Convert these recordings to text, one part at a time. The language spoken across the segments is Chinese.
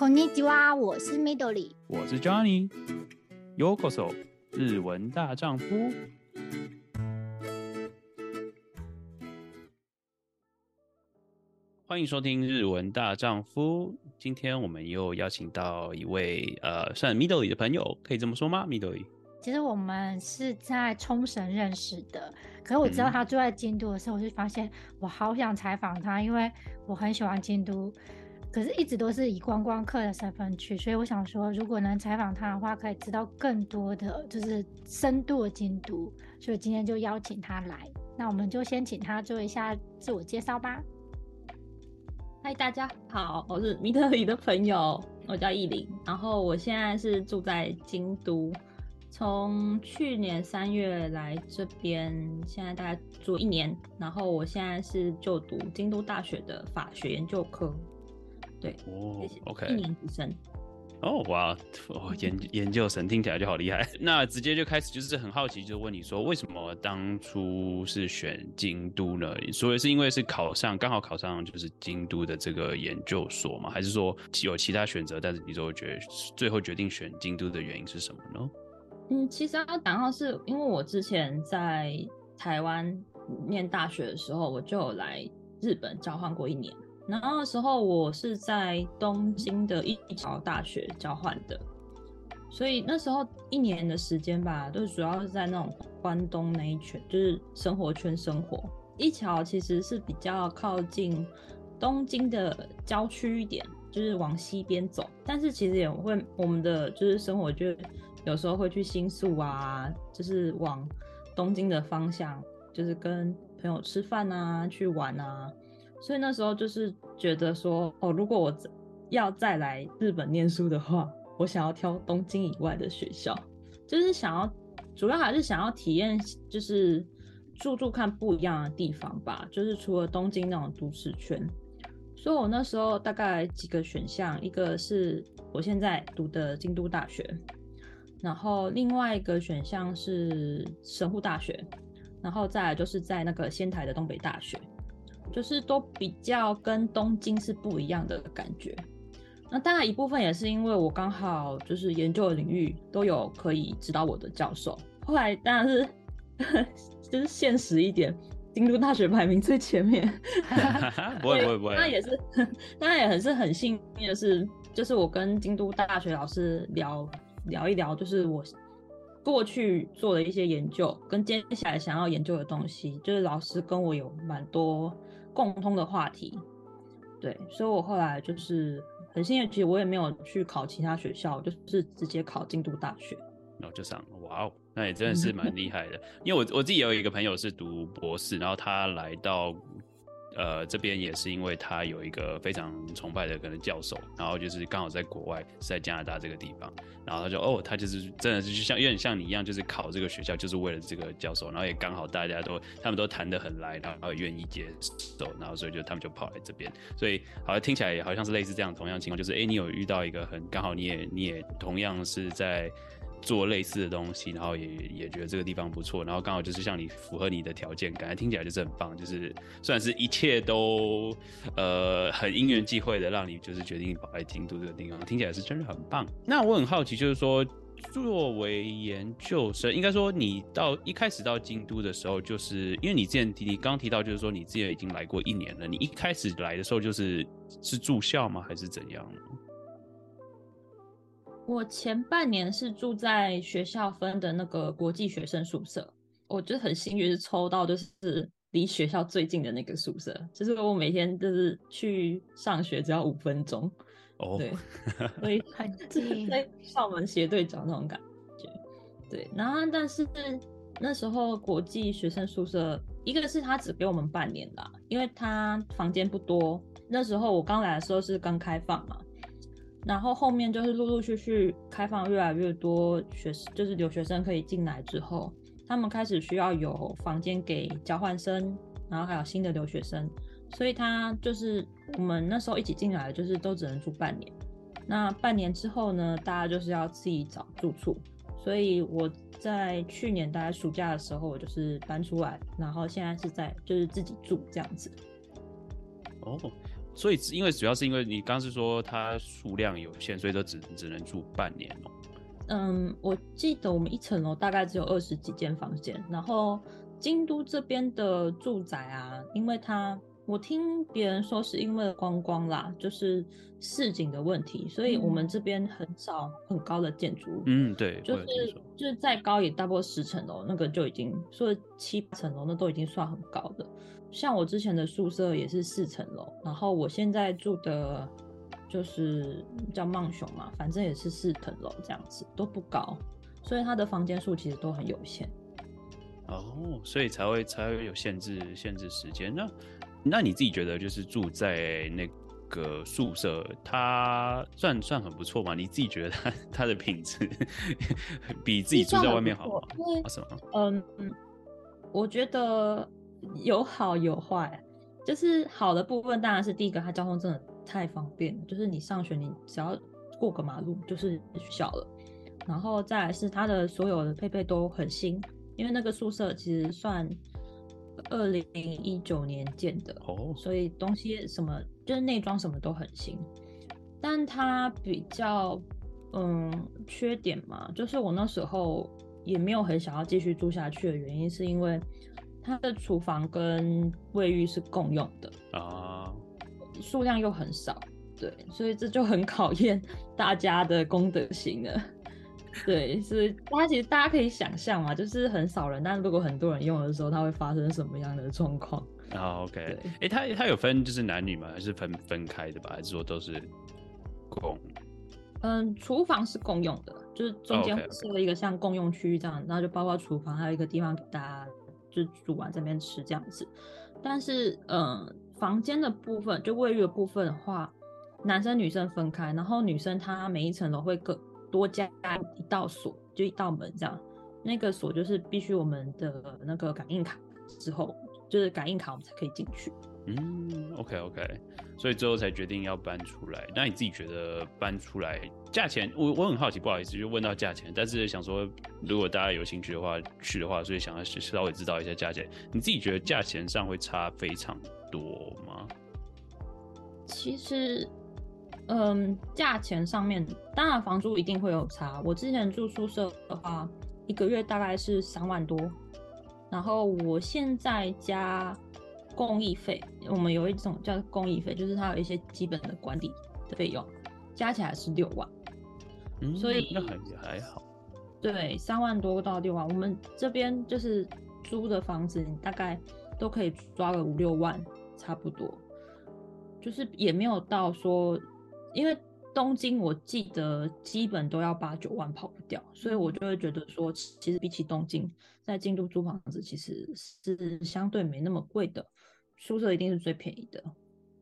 こんにちは，我是 Midori，我是 Johnny。Yokoso，日文大丈夫。欢迎收听《日文大丈夫》。今天我们又邀请到一位呃，算 Midori 的朋友，可以这么说吗？Midori。其实我们是在冲绳认识的，可是我知道他住在京都的时候，我就发现我好想采访他，因为我很喜欢京都， 可是一直都是以观光客的身份去，所以我想说，如果能采访他的话，可以知道更多的就是深度的京都，所以今天就邀请他来。那我们就先请他做一下自我介绍吧。嗨，大家好，我是米特里的朋友，我叫艺林，然后我现在是住在京都，从去年三月来这边，现在大概住一年，然后我现在是就读京都大学的法学研究科，对，哦，OK，一年级生。哦哇，哦研研究生听起来就好厉害。那直接就开始，就是很好奇，就问你说，为什么当初是选京都呢？所以是因为是考上，刚好考上就是京都的这个研究所吗？还是说有其他选择？但是你就会觉得最后决定选京都的原因是什么呢？嗯，其实要讲到是因为我之前在台湾念大学的时候，我就有来日本交换过一年。然后那时候我是在东京的一桥大学交换的，所以那时候一年的时间吧，都主要是在那种关东那一圈，就是生活圈生活。一桥其实是比较靠近东京的郊区一点，就是往西边走。但是其实也会我们的就是生活就有时候会去新宿啊，就是往东京的方向，就是跟朋友吃饭啊，去玩啊。所以那时候就是觉得说，哦，如果我要再来日本念书的话，我想要挑东京以外的学校，就是想要，主要还是想要体验，就是住住看不一样的地方吧。就是除了东京那种都市圈，所以我那时候大概几个选项，一个是我现在读的京都大学，然后另外一个选项是神户大学，然后再来就是在那个仙台的东北大学。就是都比较跟东京是不一样的感觉，那当然一部分也是因为我刚好就是研究的领域都有可以指导我的教授。后来当然是 就是现实一点，京都大学排名最前面，不会不会不会。那也是当然也很是很幸运的是，就是我跟京都大学老师聊聊一聊，就是我过去做的一些研究跟接下来想要研究的东西，就是老师跟我有蛮多。共通的话题，对，所以我后来就是很幸运，其实我也没有去考其他学校，就是直接考京都大学，然后就上了，哇哦，那也真的是蛮 厉害的。因为我我自己有一个朋友是读博士，然后他来到。呃，这边也是因为他有一个非常崇拜的可能教授，然后就是刚好在国外，是在加拿大这个地方，然后他就哦，他就是真的是就像有点像你一样，就是考这个学校就是为了这个教授，然后也刚好大家都他们都谈得很来，然后愿意接受，然后所以就他们就跑来这边，所以好像听起来也好像是类似这样同样情况，就是哎，你有遇到一个很刚好你也你也同样是在。做类似的东西，然后也也觉得这个地方不错，然后刚好就是像你符合你的条件，感觉听起来就是很棒，就是算是一切都呃很因缘际会的，让你就是决定跑来京都这个地方，听起来是真的很棒。那我很好奇，就是说作为研究生，应该说你到一开始到京都的时候，就是因为你之前提你刚提到，就是说你之前已经来过一年了，你一开始来的时候就是是住校吗，还是怎样？我前半年是住在学校分的那个国际学生宿舍，我就很幸运是抽到就是离学校最近的那个宿舍，就是我每天就是去上学只要五分钟，哦，对，所以 很 近，在校门斜对角那种感觉，对。然后但是那时候国际学生宿舍，一个是他只给我们半年啦，因为他房间不多，那时候我刚来的时候是刚开放嘛。然后后面就是陆陆续续开放越来越多学，就是留学生可以进来之后，他们开始需要有房间给交换生，然后还有新的留学生，所以他就是我们那时候一起进来，就是都只能住半年。那半年之后呢，大家就是要自己找住处，所以我在去年大概暑假的时候，我就是搬出来，然后现在是在就是自己住这样子。哦。所以因为主要是因为你刚是说它数量有限，所以说只只能住半年哦。嗯，我记得我们一层楼大概只有二十几间房间，然后京都这边的住宅啊，因为它我听别人说是因为观光啦，就是市井的问题，所以我们这边很少很高的建筑。嗯，对，就是就是再高也大不过十层楼，那个就已经说七层楼，那都已经算很高的。像我之前的宿舍也是四层楼，然后我现在住的。就是叫梦熊嘛，反正也是四层楼这样子，都不高，所以它的房间数其实都很有限。哦，所以才会才会有限制限制时间。那那你自己觉得，就是住在那个宿舍，它算算很不错吗？你自己觉得它它的品质 比自己住在外面好吗？为什么？嗯嗯，我觉得有好有坏。就是好的部分当然是第一个，它交通真的。太方便了，就是你上学，你只要过个马路就是学校了。然后再来是它的所有的配备都很新，因为那个宿舍其实算二零一九年建的，oh. 所以东西什么就是内装什么都很新。但它比较嗯缺点嘛，就是我那时候也没有很想要继续住下去的原因，是因为它的厨房跟卫浴是共用的啊。Oh. 数量又很少，对，所以这就很考验大家的公德心了。对，所以大家其实大家可以想象嘛，就是很少人，但如果很多人用的时候，它会发生什么样的状况？啊、oh，OK，哎，它它有分就是男女吗？还是分分开的吧？还是说都是共？嗯，厨房是共用的，就是中间设了一个像共用区域这样，然后就包括厨房，还有一个地方给大家就煮完这边吃这样子。但是，嗯。房间的部分，就卫浴的部分的话，男生女生分开，然后女生她每一层楼会各多加一道锁，就一道门这样。那个锁就是必须我们的那个感应卡之后，就是感应卡我们才可以进去。嗯，OK OK，所以最后才决定要搬出来。那你自己觉得搬出来价钱？我我很好奇，不好意思就问到价钱，但是想说如果大家有兴趣的话去的话，所以想要稍微知道一下价钱。你自己觉得价钱上会差非常多吗？其实，嗯，价钱上面当然房租一定会有差。我之前住宿舍的话，一个月大概是三万多，然后我现在加公益费，我们有一种叫公益费，就是它有一些基本的管理的费用，加起来是六万。嗯，所以那还还好。对，三万多到六万，我们这边就是租的房子，你大概都可以抓个五六万。差不多，就是也没有到说，因为东京我记得基本都要八九万跑不掉，所以我就会觉得说，其实比起东京，在京都租房子其实是相对没那么贵的，宿舍一定是最便宜的。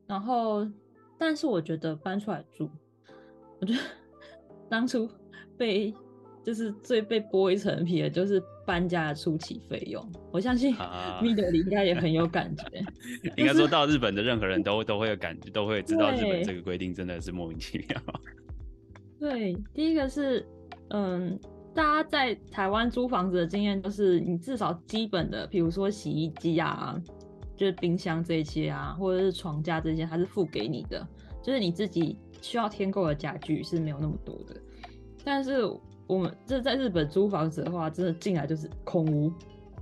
然后，但是我觉得搬出来住，我觉得 当初被。就是最被剥一层皮的，就是搬家的初期费用。我相信米德里应该也很有感觉。应该说到日本的任何人都都会有感觉，都会知道日本这个规定真的是莫名其妙。对，第一个是，嗯，大家在台湾租房子的经验，就是你至少基本的，比如说洗衣机啊，就是冰箱这些啊，或者是床架这些，它是付给你的，就是你自己需要添购的家具是没有那么多的，但是。我们这在日本租房子的话，真的进来就是空屋，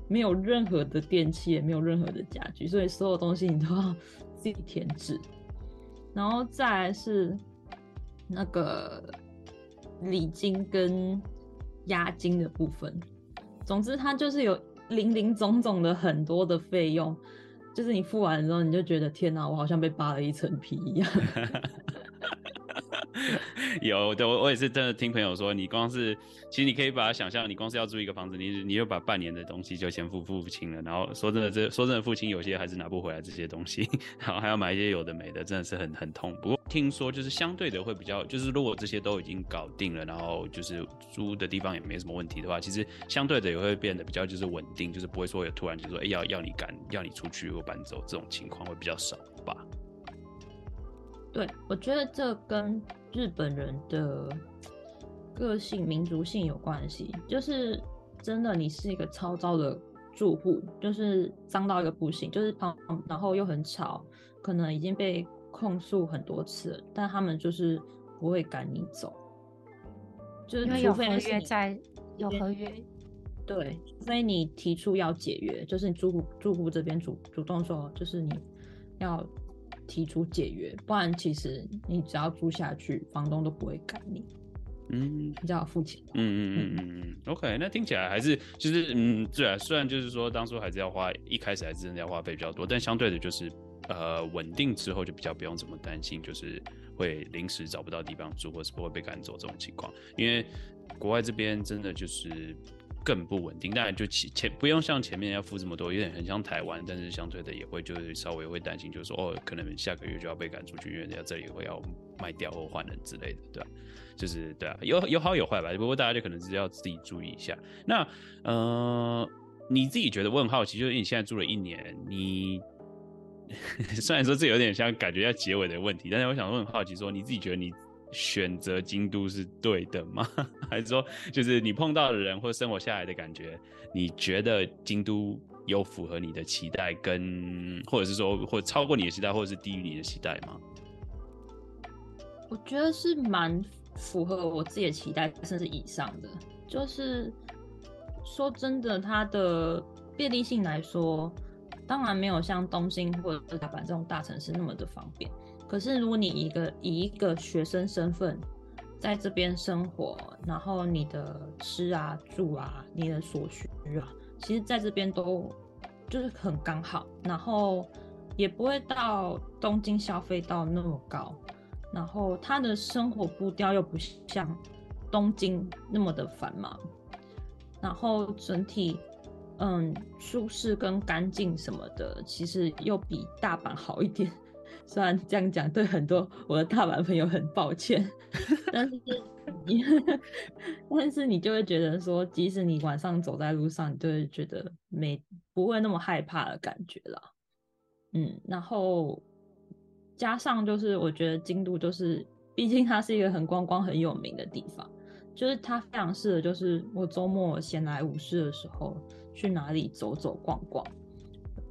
没有任何的电器，也没有任何的家具，所以所有东西你都要 自己添置。然后再是那个礼金跟押金的部分，总之它就是有零零总总的很多的费用，就是你付完之后，你就觉得天哪，我好像被扒了一层皮一样。有的，我我也是真的听朋友说，你光是其实你可以把它想象，你光是要租一个房子，你你就把半年的东西就先付付清了，然后说真的，这说真的，付清有些还是拿不回来这些东西，然后还要买一些有的没的，真的是很很痛。不过听说就是相对的会比较，就是如果这些都已经搞定了，然后就是租的地方也没什么问题的话，其实相对的也会变得比较就是稳定，就是不会说有突然就说哎、要要你赶要你出去或搬走这种情况会比较少。对，我觉得这跟日本人的个性、民族性有关系。就是真的，你是一个超糟的住户，就是脏到一个不行，就是旁，然后又很吵，可能已经被控诉很多次，但他们就是不会赶你走，就是有合约在，有合约。对，所以你提出要解约，就是你住户住户这边主主动说，就是你要提出解约，不然其实你只要租下去，房东都不会赶你。嗯，比较付钱。嗯嗯嗯嗯嗯。OK，那听起来还是就是嗯，对啊，虽然就是说当初还是要花，一开始还是真的要花费比较多，但相对的就是呃稳定之后就比较不用怎么担心，就是会临时找不到地方住，或是不会被赶走这种情况，因为国外这边真的就是。更不稳定，当然就前前不用像前面要付这么多，有点很像台湾，但是相对的也会就是稍微会担心，就是说哦，可能下个月就要被赶出去，因为人家这里会要卖掉或换人之类的，对吧？就是对啊，有有好有坏吧。不过大家就可能是要自己注意一下。那呃，你自己觉得我很好奇，就是你现在住了一年，你 虽然说这有点像感觉要结尾的问题，但是我想问很好奇，说你自己觉得你。选择京都是对的吗？还是说，就是你碰到的人或生活下来的感觉，你觉得京都有符合你的期待，跟或者是说，或超过你的期待，或者是低于你的期待吗？我觉得是蛮符合我自己的期待，甚至以上的。就是说真的，它的便利性来说，当然没有像东京或者大阪这种大城市那么的方便。可是，如果你一个以一个学生身份在这边生活，然后你的吃啊、住啊、你的所需啊，其实在这边都就是很刚好，然后也不会到东京消费到那么高，然后他的生活步调又不像东京那么的繁忙，然后整体嗯舒适跟干净什么的，其实又比大阪好一点。虽然这样讲对很多我的大阪朋友很抱歉，但是你，但是你就会觉得说，即使你晚上走在路上，你就会觉得没不会那么害怕的感觉了。嗯，然后加上就是我觉得京都就是，毕竟它是一个很观光很有名的地方，就是它非常适合，就是我周末闲来无事的时候去哪里走走逛逛，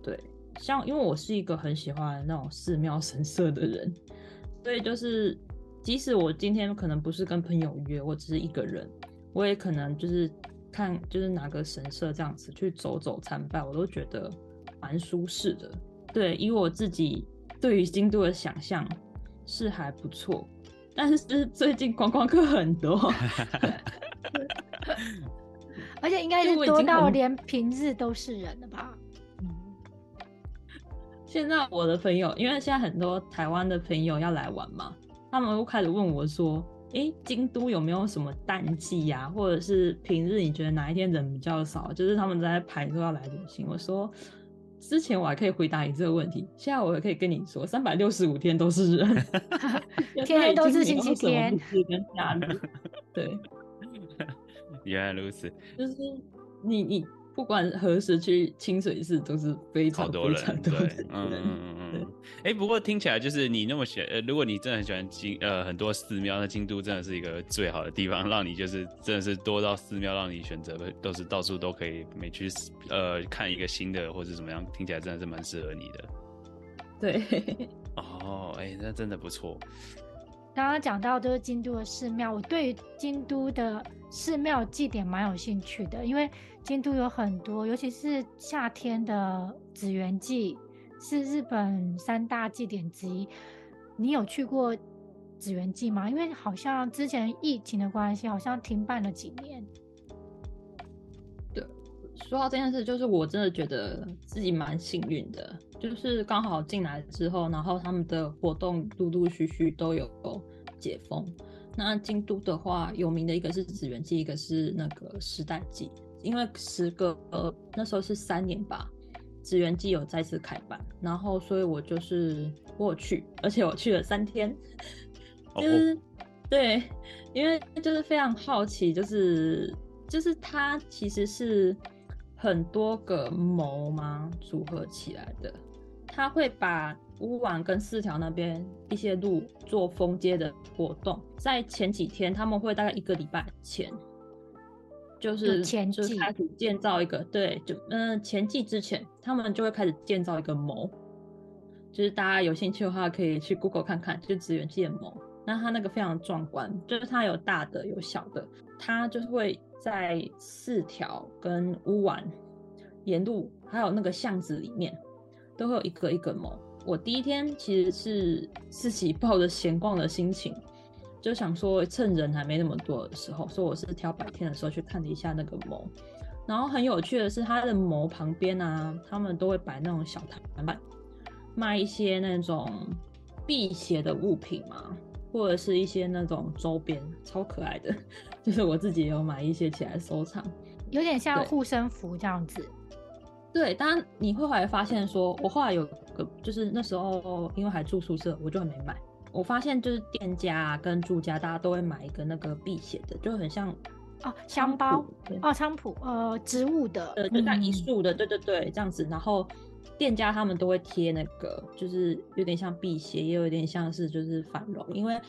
对。像，因为我是一个很喜欢那种寺庙神社的人，所以就是，即使我今天可能不是跟朋友约，我只是一个人，我也可能就是看，就是哪个神社这样子去走走参拜，我都觉得蛮舒适的。对，以我自己对于京都的想象是还不错，但是最近观光客很多，而且应该是多到连平日都是人了吧？现在我的朋友，因为现在很多台湾的朋友要来玩嘛，他们又开始问我说：“哎、欸，京都有没有什么淡季呀？或者是平日你觉得哪一天人比较少？就是他们在排说要来旅行。”我说：“之前我还可以回答你这个问题，现在我也可以跟你说，三百六十五天都是人，天天都是星期天，跟假日。对，原来如此，就是你你。”不管何时去清水寺都是非常多人，对，嗯嗯嗯嗯。哎，不过听起来就是你那么喜欢，呃，如果你真的很喜欢京，呃，很多寺庙，那京都真的是一个最好的地方，让你就是真的是多到寺庙让你选择，都是到处都可以每去，呃，看一个新的或者怎么样，听起来真的是蛮适合你的。对，哦，哎，那真的不错。刚刚讲到就是京都的寺庙，我对京都的寺庙祭典蛮有兴趣的，因为京都有很多，尤其是夏天的紫园祭是日本三大祭典之一。你有去过紫园祭吗？因为好像之前疫情的关系，好像停办了几年。对，说到这件事，就是我真的觉得自己蛮幸运的。就是刚好进来之后，然后他们的活动陆陆续续都有解封。那京都的话，有名的一个是紫园祭，一个是那个时代祭。因为时隔呃那时候是三年吧，祇园祭有再次开办，然后所以我就是过去，而且我去了三天，就是、oh. 对，因为就是非常好奇，就是就是它其实是很多个谋嘛组合起来的。他会把屋丸跟四条那边一些路做封街的活动，在前几天他们会大概一个礼拜前，就是前就开始建造一个对，就嗯前季之前他们就会开始建造一个谋，就是大家有兴趣的话，可以去 Google 看看，就职员建谋。那它那个非常壮观，就是它有大的有小的，它就是会在四条跟乌丸沿路，还有那个巷子里面，都会有一个一个谋。我第一天其实是自己抱着闲逛的心情，就想说趁人还没那么多的时候，所以我是挑白天的时候去看了一下那个谋。然后很有趣的是，它的谋旁边啊，他们都会摆那种小摊贩，卖一些那种辟邪的物品嘛。或者是一些那种周边超可爱的，就是我自己也有买一些起来收藏，有点像护身符这样子。对，当然你会后来发现说，说我后来有个，就是那时候因为还住宿舍，我就还没买。我发现就是店家跟住家大家都会买一个那个辟邪的，就很像哦香包哦菖蒲呃植物的，呃就像一束的，嗯、对对对这样子，然后。店家他们都会贴那个，就是有点像辟邪，也有点像是就是繁荣。因为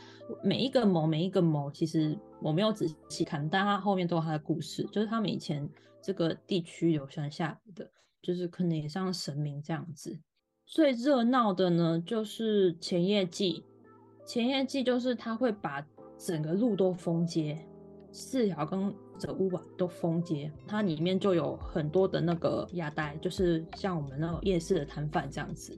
每一个某，每一个某，其实我没有仔细看，但它后面都有它的故事，就是他们以前这个地区流传下来的，就是可能也像神明这样子。最热闹的呢，就是前夜祭。前夜祭就是他会把整个路都封街，四条跟。这屋瓦都封街，它里面就有很多的那个亚袋，就是像我们那种夜市的摊贩这样子，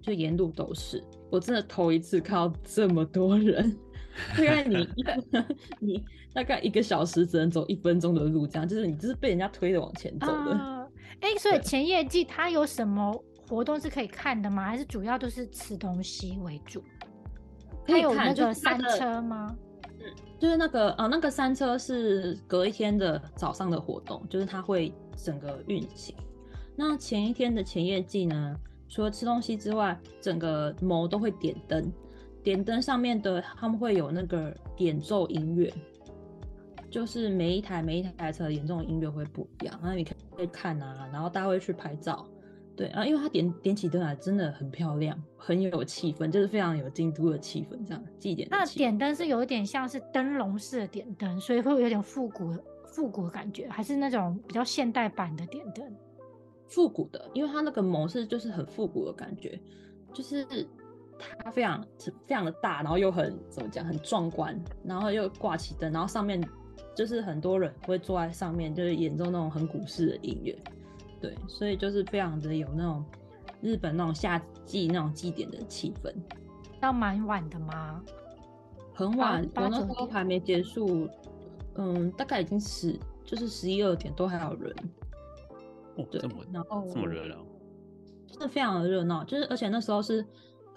就沿路都是。我真的头一次看到这么多人，因为你 你大概一个小时只能走一分钟的路，这样就是你就是被人家推着往前走的。哎、呃，所以前夜祭它有什么活动是可以看的吗？还是主要都是吃东西为主？它有那个山车吗？就是那个呃，那个山车是隔一天的早上的活动，就是它会整个运行。那前一天的前夜祭呢，除了吃东西之外，整个谋都会点灯，点灯上面的他们会有那个演奏音乐，就是每一台每一台车演奏的音乐会不一样，然后你可以看啊，然后大家会去拍照。对啊，因为它点点起灯来真的很漂亮，很有气氛，就是非常有京都的气氛，这样祭典。那点灯是有一点像是灯笼式的点灯，所以会有点复古复古的感觉，还是那种比较现代版的点灯？复古的，因为它那个模式就是很复古的感觉，就是它非常非常的大，然后又很怎么讲，很壮观，然后又挂起灯，然后上面就是很多人会坐在上面，就是演奏那种很古式的音乐。对，所以就是非常的有那种日本那种夏季那种祭典的气氛。到蛮晚的吗？很晚，我那时候还没结束。嗯，大概已经十，就是十一二点都还有人。哦，对，这么然后这么热闹，真的非常的热闹。就是而且那时候是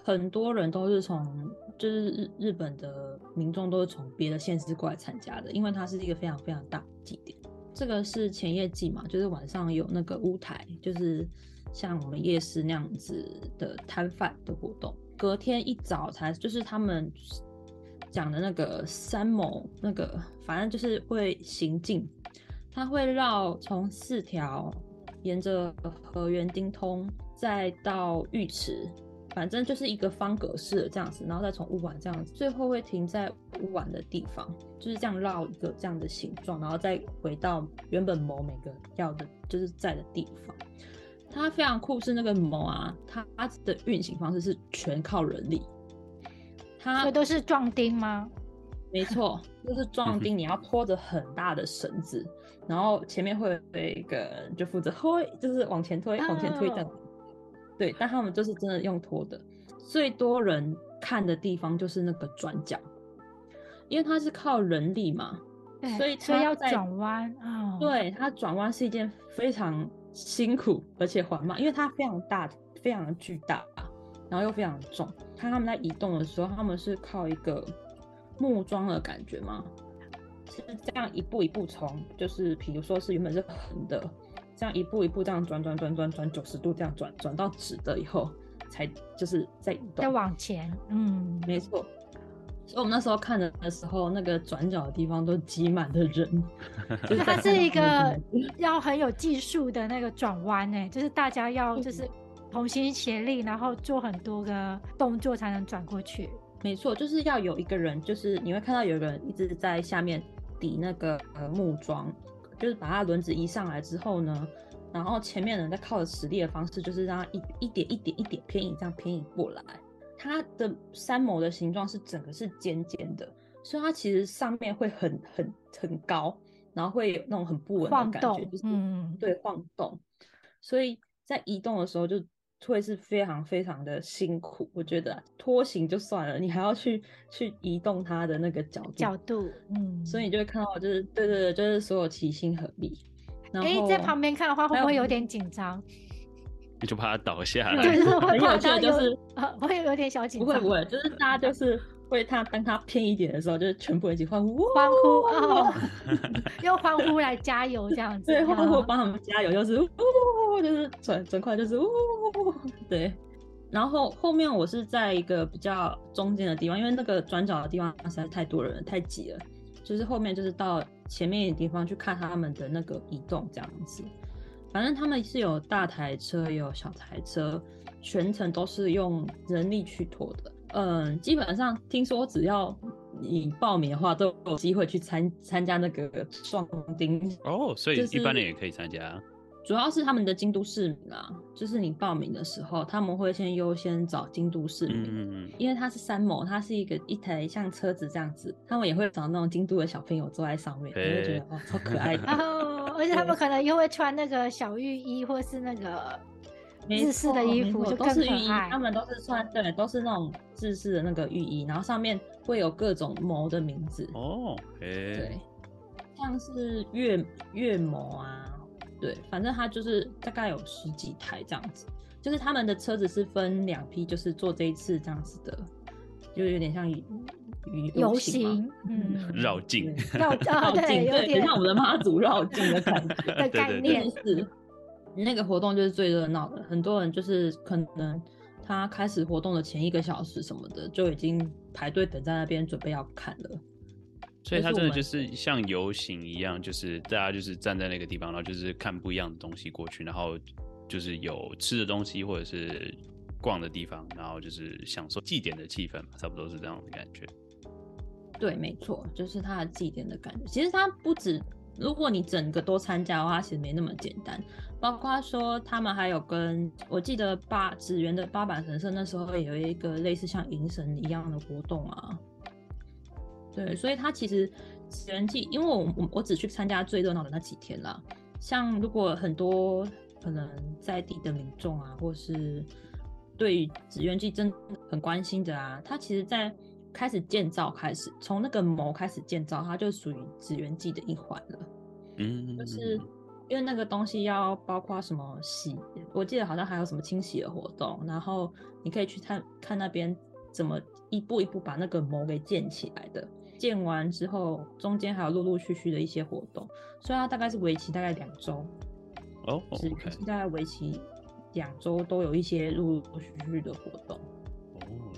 很多人都是从，就是日日本的民众都是从别的县市过来参加的，因为它是一个非常非常大的祭典。这个是前夜祭嘛，就是晚上有那个屋台，就是像我们夜市那样子的摊贩的活动。隔天一早才就是他们讲的那个三谋，那个反正就是会行进，他会绕从四条，沿着河原町通，再到浴池。反正就是一个方格式的这样子，然后再从屋丸这样子，最后会停在屋丸的地方，就是这样绕一个这样的形状，然后再回到原本某每个要的就是在的地方。它非常酷，是那个某啊，它的运行方式是全靠人力。它所以都是壮丁吗？没错，就是壮丁，你要拖着很大的绳子，然后前面会有一个人就负责推，就是往前推，往前推这样。对，但他们就是真的用拖的，最多人看的地方就是那个转角，因为它是靠人力嘛，所以所以要转弯啊。对，它转弯是一件非常辛苦而且缓慢，因为它非常大，非常巨大，然后又非常重。看他们在移动的时候，他们是靠一个木桩的感觉吗？是这样一步一步从，就是比如说是原本是横的。这样一步一步这样转转转转转九十度这样转转到直的以后，才就是在移动，再往前，嗯，没错。所以我们那时候看的的时候，那个转角的地方都挤满了人。就是它是一个要很有技术的那个转弯呢，就是大家要就是同心协力，然后做很多个动作才能转过去。没错，就是要有一个人，就是你会看到有个人一直在下面抵那个呃木桩。就是把它轮子移上来之后呢，然后前面人在靠着实力的方式，就是让它一一点一点一点偏移，这样偏移过来。它的山模的形状是整个是尖尖的，所以它其实上面会很很很高，然后会有那种很不稳的感觉，就是嗯，对晃动，所以在移动的时候就会是非常非常的辛苦。我觉得拖行就算了，你还要去去移动它的那个角度，角度，嗯，所以你就会看到就是对对对，就是所有齐心合力。然后哎，在旁边看的话会不会有点紧张？你就怕它倒下来。对，很有趣的就是 不，会有点小紧张。不会不会，就是大家就是会他当他偏一点的时候，就是全部一起欢呼欢呼哦，用欢呼来加油这样子。对，欢呼帮他们加油，就是呜，就是转转快，就是呜，对。然后后面我是在一个比较中间的地方，因为那个转角的地方实在太多人了，太挤了。就是后面就是到前面的地方去看他们的那个移动这样子。反正他们是有大台车，也有小台车，全程都是用人力去拖的。嗯，基本上听说只要你报名的话，都有机会去参参加那个壮丁。哦，所以一般人也可以参加。主要是他们的京都市民啊，就是你报名的时候，他们会先优先找京都市民，嗯，因为它是山谋，它是一个一台像车子这样子，他们也会找那种京都的小朋友坐在上面，你会觉得哦，超可爱的。而且他们可能又会穿那个小浴衣，或是那个日式的衣服，就都是浴衣。他们都是穿，对，都是那种日式的那个浴衣，然后上面会有各种谋的名字。哦，对，像是月月谋啊，对，反正他就是大概有十几台这样子。就是他们的车子是分两批，就是做这一次这样子的，就有点像游游行，嗯，绕境，绕绕境，对，有点像我们的妈祖绕境的感觉 的概念是。那个活动就是最热闹的，很多人就是可能他开始活动的前一个小时什么的，就已经排队等在那边准备要看了。所以他真的就是像游行一样，就是大家就是站在那个地方，然后就是看不一样的东西过去，然后就是有吃的东西或者是逛的地方，然后就是享受祭典的气氛嘛，差不多是这样的感觉。对，没错，就是他的祭典的感觉。其实他不止，如果你整个都参加的话，其实没那么简单。包括说他们还有跟我记得八紫园的八坂神社那时候也有一个类似像迎神一样的活动啊。对，所以他其实紫园祭，因为我我我只去参加最热闹的那几天啦。像如果很多可能在地的民众啊，或是对于紫园祭真的很关心的啊，他其实在开始建造开始，从那个谋开始建造，它就属于紫园祭的一环了。嗯，就是。因为那个东西要包括什么洗，我记得好像还有什么清洗的活动，然后你可以去看看那边怎么一步一步把那个膜给建起来的。建完之后，中间还有陆陆续续的一些活动，所以它大概是为期大概两周。哦，是大概为期两周都有一些陆陆续续的活动。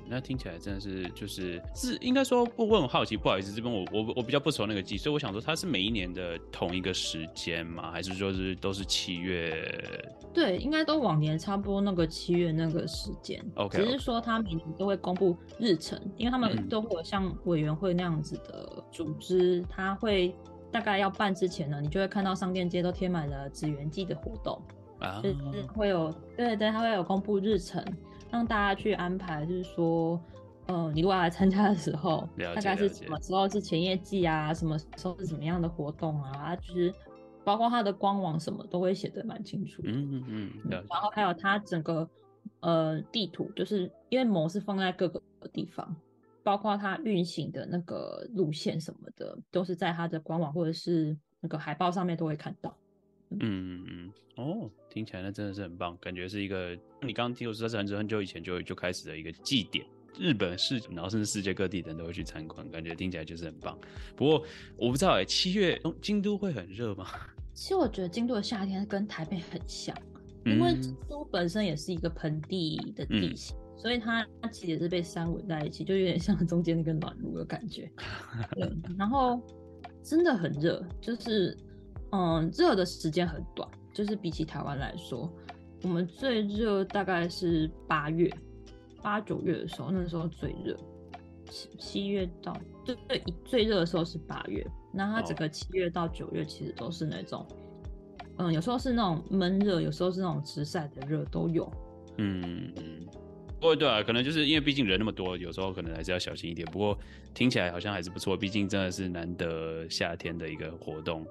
那听起来真的是就是是应该说，我我很好奇，不好意思，这边我我我比较不熟那个季，所以我想说，它是每一年的同一个时间吗？还是说是都是七月？对，应该都往年差不多那个七月那个时间。OK，只是说他每年都会公布日程，因为他们都会有像委员会那样子的组织，他会大概要办之前呢，你就会看到商店街都贴满了祇园祭的活动啊，就是会有对对对，他会有公布日程。让大家去安排，就是说，呃，你如果要来参加的时候，大概是什么时候是前夜祭啊，什么时候是什么样的活动啊，就是包括它的官网什么都会写的蛮清楚。嗯嗯嗯。然后还有它整个呃地图，就是因为模是放在各个地方，包括它运行的那个路线什么的，都是在它的官网或者是那个海报上面都会看到。嗯嗯嗯，哦，听起来那真的是很棒，感觉是一个你刚刚听我说是很久很久以前就就开始的一个祭典，日本是，然后甚至世界各地的人都会去参观，感觉听起来就是很棒。不过我不知道哎、欸，七月京都会很热吗？其实我觉得京都的夏天跟台北很像，因为京都本身也是一个盆地的地形，嗯、所以它它其实也是被山围在一起，就有点像中间那个暖炉的感觉。对，然后真的很热，就是。嗯，热的时间很短，就是比起台湾来说，我们最热大概是八月、八九月的时候，那时候最热。七七月到最最最热的时候是八月，那它整个七月到九月其实都是那种嗯，有时候是那种闷热，有时候是那种直晒的热都有。嗯嗯。不过对啊，可能就是因为毕竟人那么多，有时候可能还是要小心一点。不过听起来好像还是不错，毕竟真的是难得夏天的一个活动，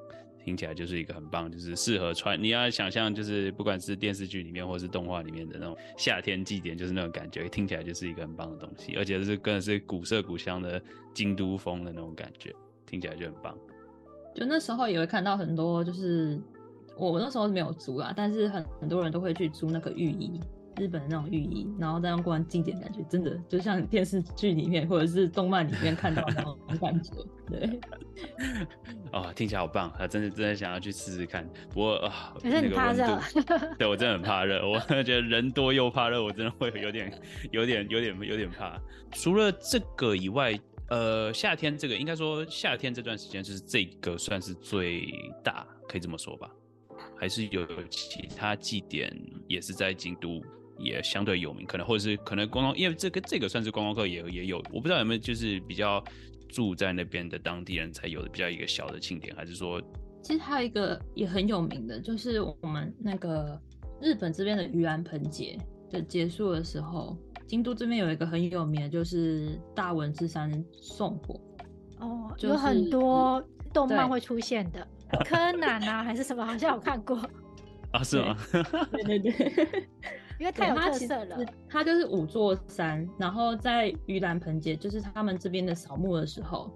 听起来就是一个很棒，就是适合穿。你要想象，就是不管是电视剧里面或是动画里面的那种夏天祭典，就是那种感觉，听起来就是一个很棒的东西，而且是更是古色古香的京都风的那种感觉，听起来就很棒。就那时候也会看到很多，就是我那时候没有租啦，但是很很多人都会去租那个浴衣。日本的那种浴衣，然后再用过完经典感觉，真的就像电视剧里面或者是动漫里面看到的那种感觉。对，哦，听起来好棒，他真的真的想要去试试看。不过啊，可是你怕热，对我真的很怕热，我觉得人多又怕热，我真的会有点、有点、有点、有点怕。除了这个以外，呃，夏天这个应该说夏天这段时间就是这个算是最大，可以这么说吧？还是有其他祭典也是在京都。也相对有名，可能或者是可能观光，因为这个这个算是观光客也也有，我不知道有没有就是比较住在那边的当地人才有的比较一个小的庆典，还是说，其实还有一个也很有名的，就是我们那个日本这边的盂兰盆节的结束的时候，京都这边有一个很有名的，就是大文字山送火哦，就是、有很多动漫会出现的，柯南啊还是什么，好像有看过啊，是吗？对对对。因为太有特色了，它就是五座山，然后在盂兰盆节，就是他们这边的扫墓的时候，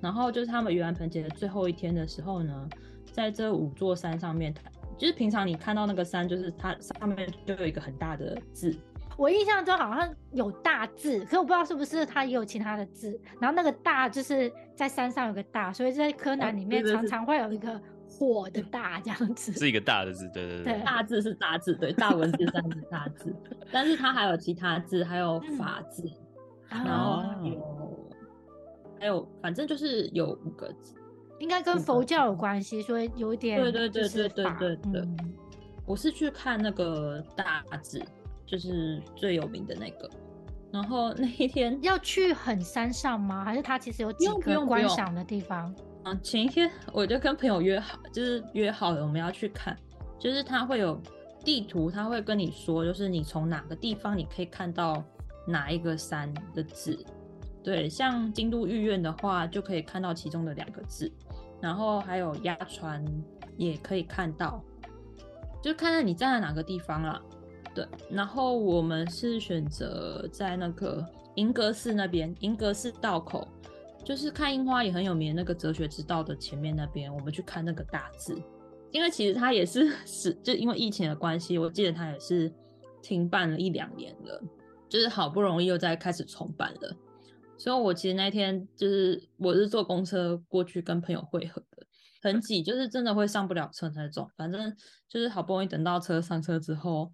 然后就是他们盂兰盆节的最后一天的时候呢，在这五座山上面，就是平常你看到那个山，就是它上面就有一个很大的字。我印象中好像有大字，可是我不知道是不是它也有其他的字。然后那个大就是在山上有个大，所以在柯南里面常常会有一个。火的大这样子。是一个大的字，对对对，大字是大字，对大文字算是大字，但是它还有其他字，还有法字，嗯、然后有、哦、还有反正就是有五个字，应该跟佛教有关系，所以有点对对对对对对对。嗯、我是去看那个大字，就是最有名的那个，然后那一天要去很山上吗？还是它其实有几个观赏的地方？嗯，前一天我就跟朋友约好，就是约好了我们要去看，就是他会有地图，他会跟你说，就是你从哪个地方你可以看到哪一个山的字。对，像京都御苑的话，就可以看到其中的两个字，然后还有鸭川也可以看到，就看看你站在哪个地方了。对，然后我们是选择在那个银阁寺那边，银阁寺道口。就是看樱花也很有名，那个哲学之道的前面那边，我们去看那个大字，因为其实它也是 是就因为疫情的关系，我记得它也是停办了一两年了，就是好不容易又再开始重办了，所以我其实那天就是我是坐公车过去跟朋友会合的，很挤，就是真的会上不了车那种，反正就是好不容易等到车上车之后，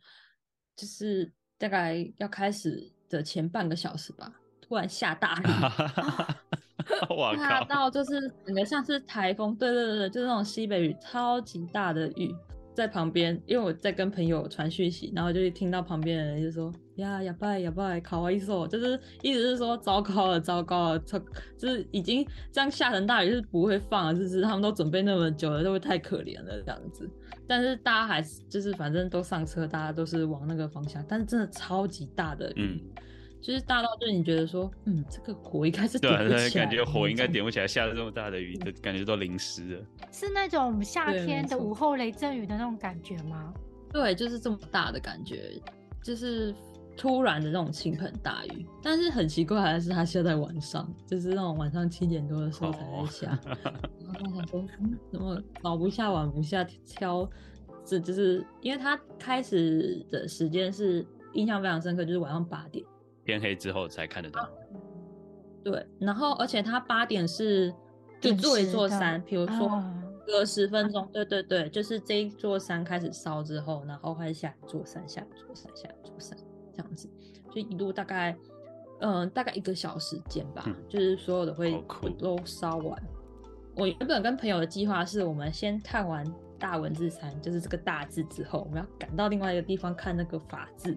就是大概要开始的前半个小时吧，突然下大雨。大到就是整个像是台风，对对对，就是那种西北雨，超级大的雨在旁边。因为我在跟朋友传讯息，然后就听到旁边的人就说：“呀，呀拜呀拜，卡哇伊索，就是意思是说糟糕了，糟糕了，就是已经这样下成大雨是不会放了，就是他们都准备那么久了，都会太可怜了这样子。但是大家还是就是反正都上车，大家都是往那个方向，但是真的超级大的雨。嗯就是大到，就你觉得说，嗯，这个火应该是点不起来，感觉火应该点不起来，下了这么大的雨，就感觉都淋湿了。是那种夏天的午后雷阵雨的那种感觉吗？对，就是这么大的感觉，就是突然的那种倾盆大雨。但是很奇怪的是，它下在晚上，就是那种晚上七点多的时候才在下。Oh. 然后他想说，嗯，怎么早不下晚不下，挑这就是因为它开始的时间是印象非常深刻，就是晚上八点。天黑之后才看得到，啊，对，然后而且它八点是就做一座山，比如说隔十分钟，啊，对对对，就是这一座山开始烧之后，然后开始下一座山，下一座山，下一座山，这样子，就一路大概，嗯，呃，大概一个小时间吧，嗯，就是所有的会都烧完。我原本跟朋友的计划是，我们先看完大文字山，就是这个大字之后，我们要赶到另外一个地方看那个法字。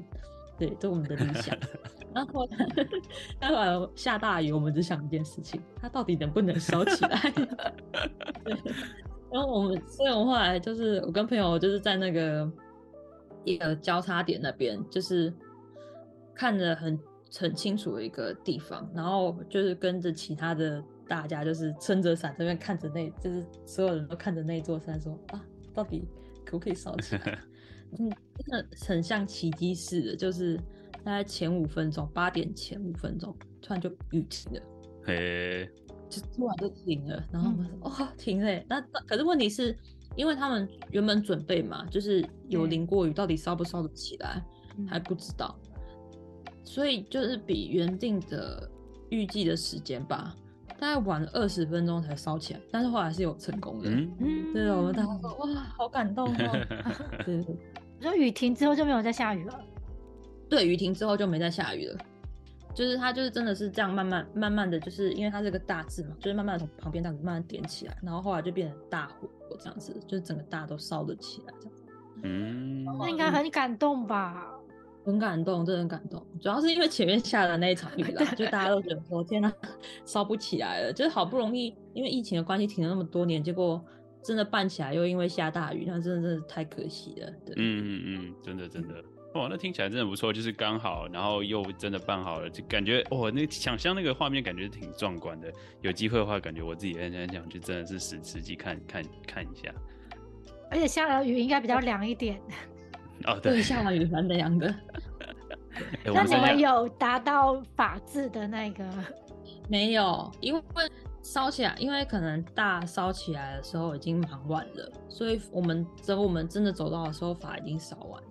对，这是我们的理想。然后，待会儿下大雨，我们只想一件事情：它到底能不能烧起来？然后我们，所以我们后来就是我跟朋友就是在那个一个交叉点那边，就是看着很很清楚的一个地方，然后就是跟着其他的大家就是撑着伞这边看着那，就是所有人都看着那座山说啊，到底可不可以烧起来？嗯，真的很像奇迹似的，就是大概前五分钟，八点前五分钟，突然就雨停了。嘿。就突然就停了，然后我们说、嗯、哦停了，那可是问题是，因为他们原本准备嘛，就是有淋过雨，到底烧不烧得起来、嗯、还不知道，所以就是比原定的预计的时间吧，大概晚了二十分钟才烧起来，但是后来是有成功的。嗯，对，我们大家说哇，好感动哦。对，说雨停之后就没有再下雨了。对，雨停之后就没再下雨了。就是它，就是真的是这样慢慢慢慢的，就是因为它是个大字嘛，就是慢慢的从旁边这样子慢慢点起来，然后后来就变成大火这样子，就是整个大都烧得起来这样。嗯，那应该很感动吧？很感动，真的很感动。主要是因为前面下的那一场雨啦，就大家都觉得说天哪，烧不起来了，就是好不容易因为疫情的关系停了那么多年，结果真的办起来又因为下大雨，那真的真的太可惜了。对，嗯嗯嗯，真的真的。哇，那听起来真的不错，就是刚好，然后又真的办好了，就感觉哦，那想象那个画面感觉挺壮观的。有机会的话，感觉我自己很想讲，就真的是实实际看看看一下。而且下了雨应该比较凉一点。哦，对，对下了雨蛮凉的。那你们有达到法治的那个？没有，因为烧起来，因为可能大烧起来的时候已经蛮晚了，所以我们等我们真的走到的时候，法已经烧完。